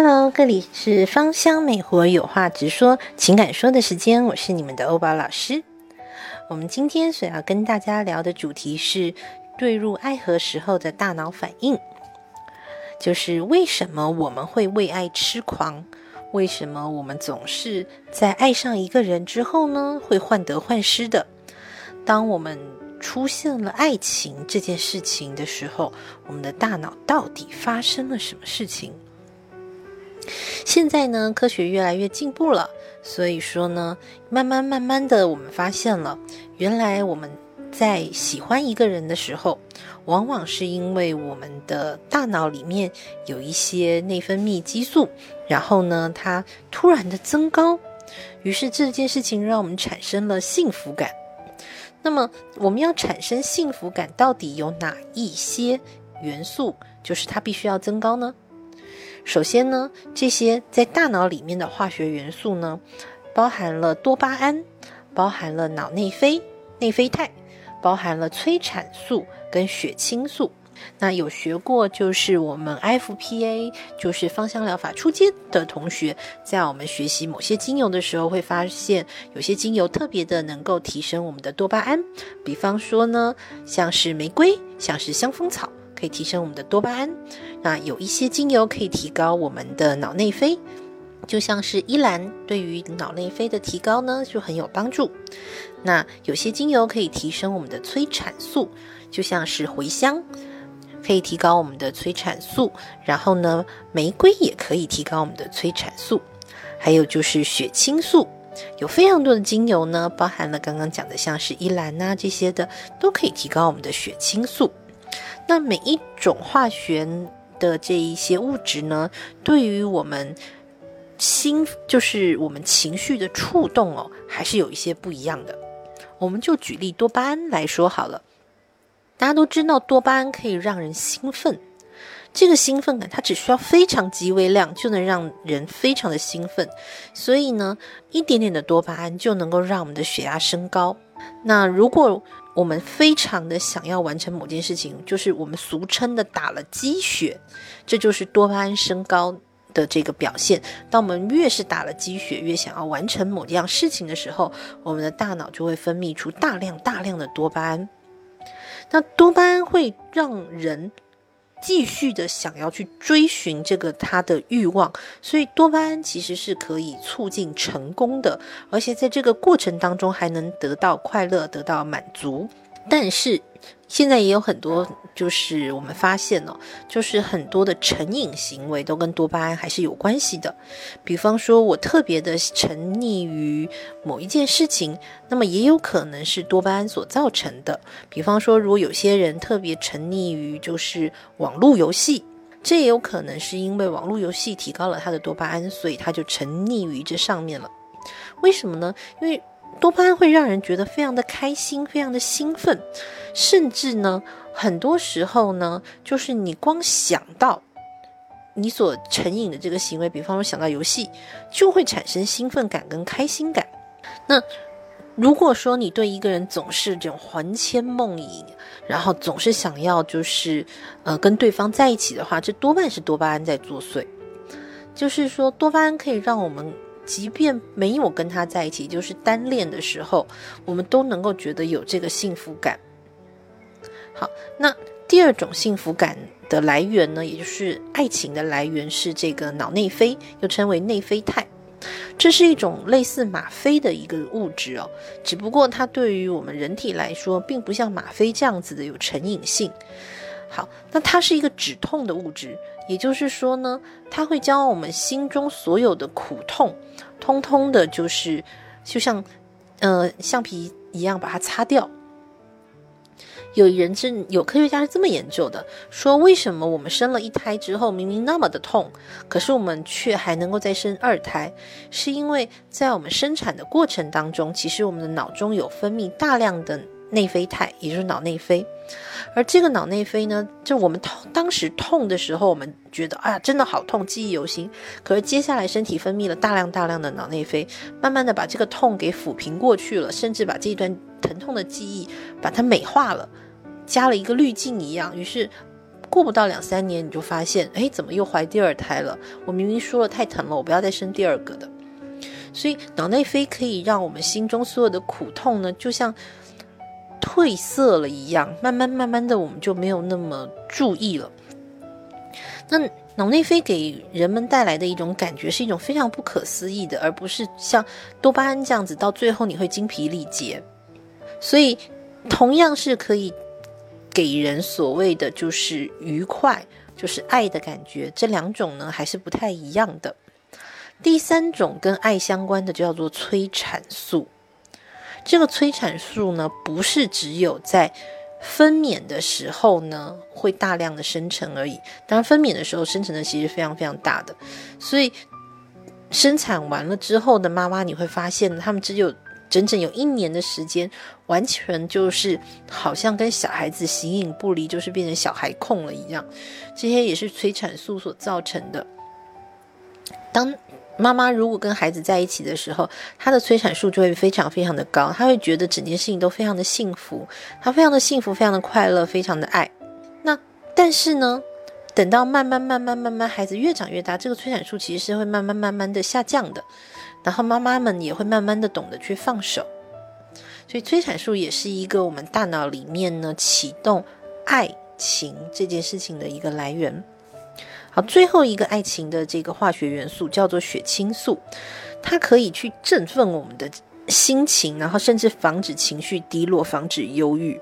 Hello，这里是芳香美活有话直说情感说的时间，我是你们的欧宝老师。我们今天所要跟大家聊的主题是坠入爱河时候的大脑反应，就是为什么我们会为爱痴狂？为什么我们总是在爱上一个人之后呢，会患得患失的？当我们出现了爱情这件事情的时候，我们的大脑到底发生了什么事情？现在呢，科学越来越进步了，所以说呢，慢慢慢慢的，我们发现了，原来我们在喜欢一个人的时候，往往是因为我们的大脑里面有一些内分泌激素，然后呢，它突然的增高，于是这件事情让我们产生了幸福感。那么，我们要产生幸福感，到底有哪一些元素，就是它必须要增高呢？首先呢，这些在大脑里面的化学元素呢，包含了多巴胺，包含了脑内啡、内啡肽，包含了催产素跟血清素。那有学过就是我们 FPA，就是芳香疗法初阶的同学，在我们学习某些精油的时候，会发现有些精油特别的能够提升我们的多巴胺。比方说呢，像是玫瑰，像是香蜂草。可以提升我们的多巴胺，那有一些精油可以提高我们的脑内啡，就像是依兰，对于脑内啡的提高呢就很有帮助。那有些精油可以提升我们的催产素，就像是茴香，可以提高我们的催产素。然后呢，玫瑰也可以提高我们的催产素。还有就是血清素，有非常多的精油呢，包含了刚刚讲的像是依兰呐这些的，都可以提高我们的血清素。那每一种化学的这一些物质呢，对于我们心，就是我们情绪的触动哦，还是有一些不一样的。我们就举例多巴胺来说好了，大家都知道多巴胺可以让人兴奋，这个兴奋感它只需要非常极微量就能让人非常的兴奋，所以呢，一点点的多巴胺就能够让我们的血压升高。那如果我们非常的想要完成某件事情，就是我们俗称的打了鸡血，这就是多巴胺升高的这个表现。当我们越是打了鸡血，越想要完成某样事情的时候，我们的大脑就会分泌出大量大量的多巴胺。那多巴胺会让人。继续的想要去追寻这个他的欲望，所以多巴胺其实是可以促进成功的，而且在这个过程当中还能得到快乐，得到满足。但是现在也有很多，就是我们发现哦，就是很多的成瘾行为都跟多巴胺还是有关系的。比方说，我特别的沉溺于某一件事情，那么也有可能是多巴胺所造成的。比方说，如果有些人特别沉溺于就是网络游戏，这也有可能是因为网络游戏提高了他的多巴胺，所以他就沉溺于这上面了。为什么呢？因为多巴胺会让人觉得非常的开心，非常的兴奋，甚至呢，很多时候呢，就是你光想到你所成瘾的这个行为，比方说想到游戏，就会产生兴奋感跟开心感。那如果说你对一个人总是这种魂牵梦萦，然后总是想要就是呃跟对方在一起的话，这多半是多巴胺在作祟。就是说，多巴胺可以让我们。即便没有跟他在一起，就是单恋的时候，我们都能够觉得有这个幸福感。好，那第二种幸福感的来源呢，也就是爱情的来源是这个脑内啡，又称为内啡肽。这是一种类似吗啡的一个物质哦，只不过它对于我们人体来说，并不像吗啡这样子的有成瘾性。好，那它是一个止痛的物质。也就是说呢，它会将我们心中所有的苦痛，通通的，就是就像，呃，橡皮一样把它擦掉。有人是有科学家是这么研究的，说为什么我们生了一胎之后，明明那么的痛，可是我们却还能够再生二胎，是因为在我们生产的过程当中，其实我们的脑中有分泌大量的。内啡肽，也就是脑内啡，而这个脑内啡呢，就我们痛当时痛的时候，我们觉得啊，真的好痛，记忆犹新。可是接下来身体分泌了大量大量的脑内啡，慢慢的把这个痛给抚平过去了，甚至把这一段疼痛的记忆把它美化了，加了一个滤镜一样，于是过不到两三年，你就发现，哎，怎么又怀第二胎了？我明明说了太疼了，我不要再生第二个的。所以脑内啡可以让我们心中所有的苦痛呢，就像褪色了一样，慢慢慢慢的，我们就没有那么注意了。那脑内啡给人们带来的一种感觉，是一种非常不可思议的，而不是像多巴胺这样子，到最后你会精疲力竭。所以，同样是可以给人所谓的就是愉快，就是爱的感觉，这两种呢还是不太一样的。第三种跟爱相关的就叫做催产素。这个催产素呢，不是只有在分娩的时候呢会大量的生成而已。当然，分娩的时候生成的其实非常非常大的，所以生产完了之后的妈妈，你会发现他们只有整整有一年的时间，完全就是好像跟小孩子形影不离，就是变成小孩控了一样。这些也是催产素所造成的。当妈妈如果跟孩子在一起的时候，她的催产素就会非常非常的高，她会觉得整件事情都非常的幸福，她非常的幸福，非常的快乐，非常的爱。那但是呢，等到慢慢慢慢慢慢孩子越长越大，这个催产素其实是会慢慢慢慢的下降的，然后妈妈们也会慢慢的懂得去放手。所以催产素也是一个我们大脑里面呢启动爱情这件事情的一个来源。最后一个爱情的这个化学元素叫做血清素，它可以去振奋我们的心情，然后甚至防止情绪低落，防止忧郁。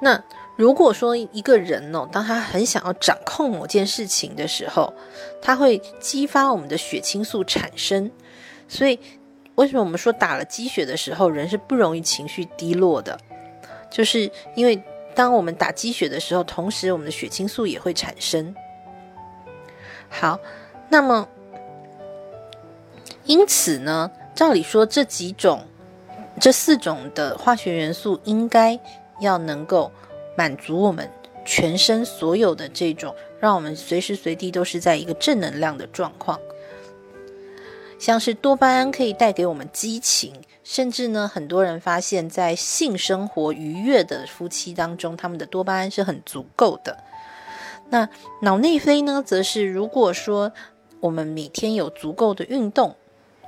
那如果说一个人哦，当他很想要掌控某件事情的时候，他会激发我们的血清素产生。所以，为什么我们说打了鸡血的时候，人是不容易情绪低落的？就是因为。当我们打鸡血的时候，同时我们的血清素也会产生。好，那么因此呢，照理说这几种、这四种的化学元素应该要能够满足我们全身所有的这种，让我们随时随地都是在一个正能量的状况。像是多巴胺可以带给我们激情。甚至呢，很多人发现，在性生活愉悦的夫妻当中，他们的多巴胺是很足够的。那脑内啡呢，则是如果说我们每天有足够的运动，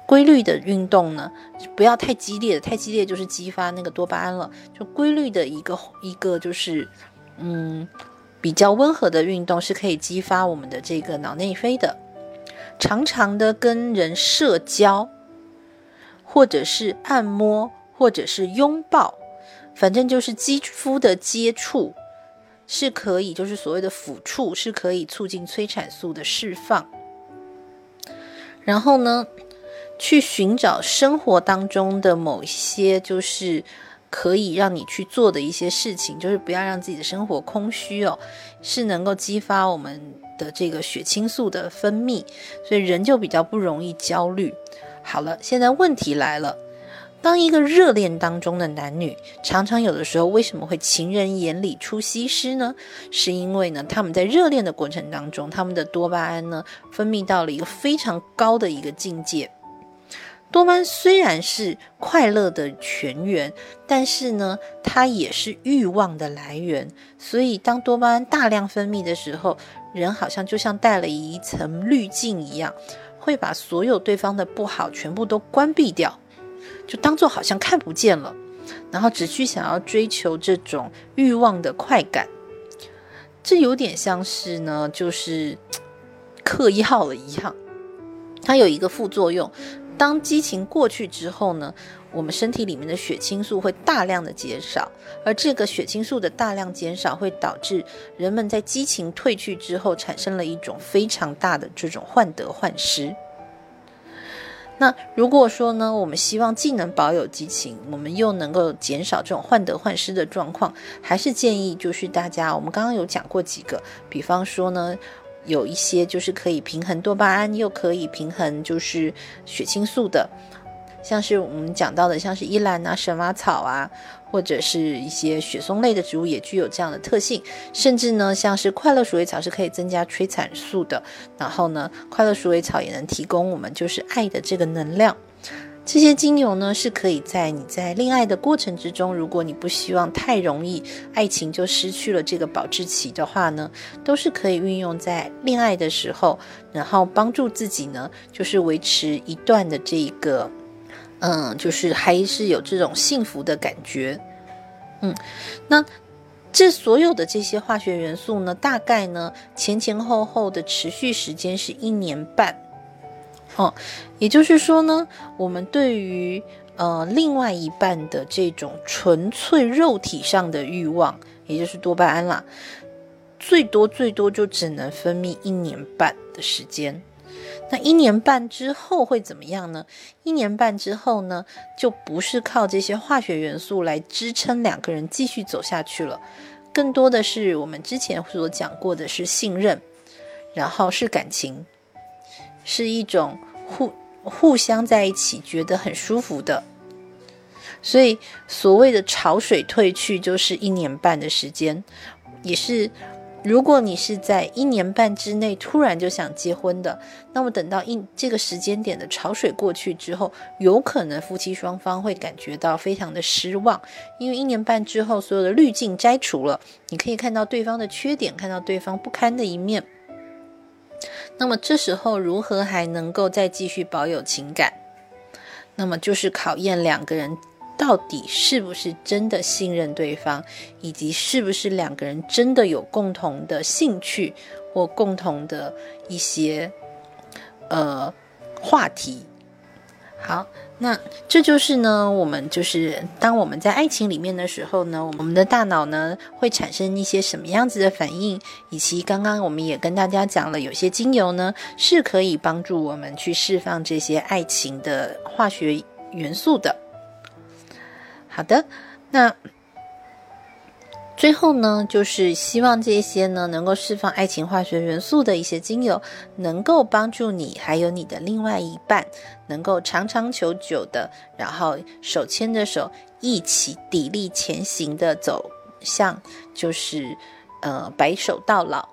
规律的运动呢，不要太激烈的，太激烈就是激发那个多巴胺了。就规律的一个一个就是嗯，比较温和的运动是可以激发我们的这个脑内啡的。常常的跟人社交。或者是按摩，或者是拥抱，反正就是肌肤的接触是可以，就是所谓的抚触是可以促进催产素的释放。然后呢，去寻找生活当中的某些就是可以让你去做的一些事情，就是不要让自己的生活空虚哦，是能够激发我们的这个血清素的分泌，所以人就比较不容易焦虑。好了，现在问题来了。当一个热恋当中的男女，常常有的时候为什么会情人眼里出西施呢？是因为呢，他们在热恋的过程当中，他们的多巴胺呢分泌到了一个非常高的一个境界。多巴胺虽然是快乐的泉源，但是呢，它也是欲望的来源。所以，当多巴胺大量分泌的时候，人好像就像戴了一层滤镜一样。会把所有对方的不好全部都关闭掉，就当做好像看不见了，然后只去想要追求这种欲望的快感。这有点像是呢，就是嗑药了一样。它有一个副作用，当激情过去之后呢？我们身体里面的血清素会大量的减少，而这个血清素的大量减少会导致人们在激情褪去之后，产生了一种非常大的这种患得患失。那如果说呢，我们希望既能保有激情，我们又能够减少这种患得患失的状况，还是建议就是大家，我们刚刚有讲过几个，比方说呢，有一些就是可以平衡多巴胺，又可以平衡就是血清素的。像是我们讲到的，像是依兰啊、神马草啊，或者是一些雪松类的植物，也具有这样的特性。甚至呢，像是快乐鼠尾草是可以增加催产素的。然后呢，快乐鼠尾草也能提供我们就是爱的这个能量。这些精油呢，是可以在你在恋爱的过程之中，如果你不希望太容易爱情就失去了这个保质期的话呢，都是可以运用在恋爱的时候，然后帮助自己呢，就是维持一段的这个，嗯，就是还是有这种幸福的感觉。嗯，那这所有的这些化学元素呢，大概呢前前后后的持续时间是一年半。哦，也就是说呢，我们对于呃另外一半的这种纯粹肉体上的欲望，也就是多巴胺啦，最多最多就只能分泌一年半的时间。那一年半之后会怎么样呢？一年半之后呢，就不是靠这些化学元素来支撑两个人继续走下去了，更多的是我们之前所讲过的是信任，然后是感情。是一种互互相在一起觉得很舒服的，所以所谓的潮水退去就是一年半的时间，也是如果你是在一年半之内突然就想结婚的，那么等到一这个时间点的潮水过去之后，有可能夫妻双方会感觉到非常的失望，因为一年半之后所有的滤镜摘除了，你可以看到对方的缺点，看到对方不堪的一面。那么这时候如何还能够再继续保有情感？那么就是考验两个人到底是不是真的信任对方，以及是不是两个人真的有共同的兴趣或共同的一些呃话题。好。那这就是呢，我们就是当我们在爱情里面的时候呢，我们的大脑呢会产生一些什么样子的反应，以及刚刚我们也跟大家讲了，有些精油呢是可以帮助我们去释放这些爱情的化学元素的。好的，那。最后呢，就是希望这些呢能够释放爱情化学元素的一些精油，能够帮助你还有你的另外一半，能够长长久久的，然后手牵着手一起砥砺前行的走向，就是呃白首到老。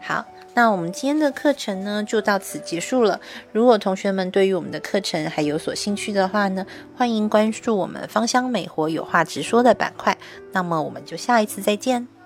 好。那我们今天的课程呢，就到此结束了。如果同学们对于我们的课程还有所兴趣的话呢，欢迎关注我们“芳香美活有话直说”的板块。那么我们就下一次再见。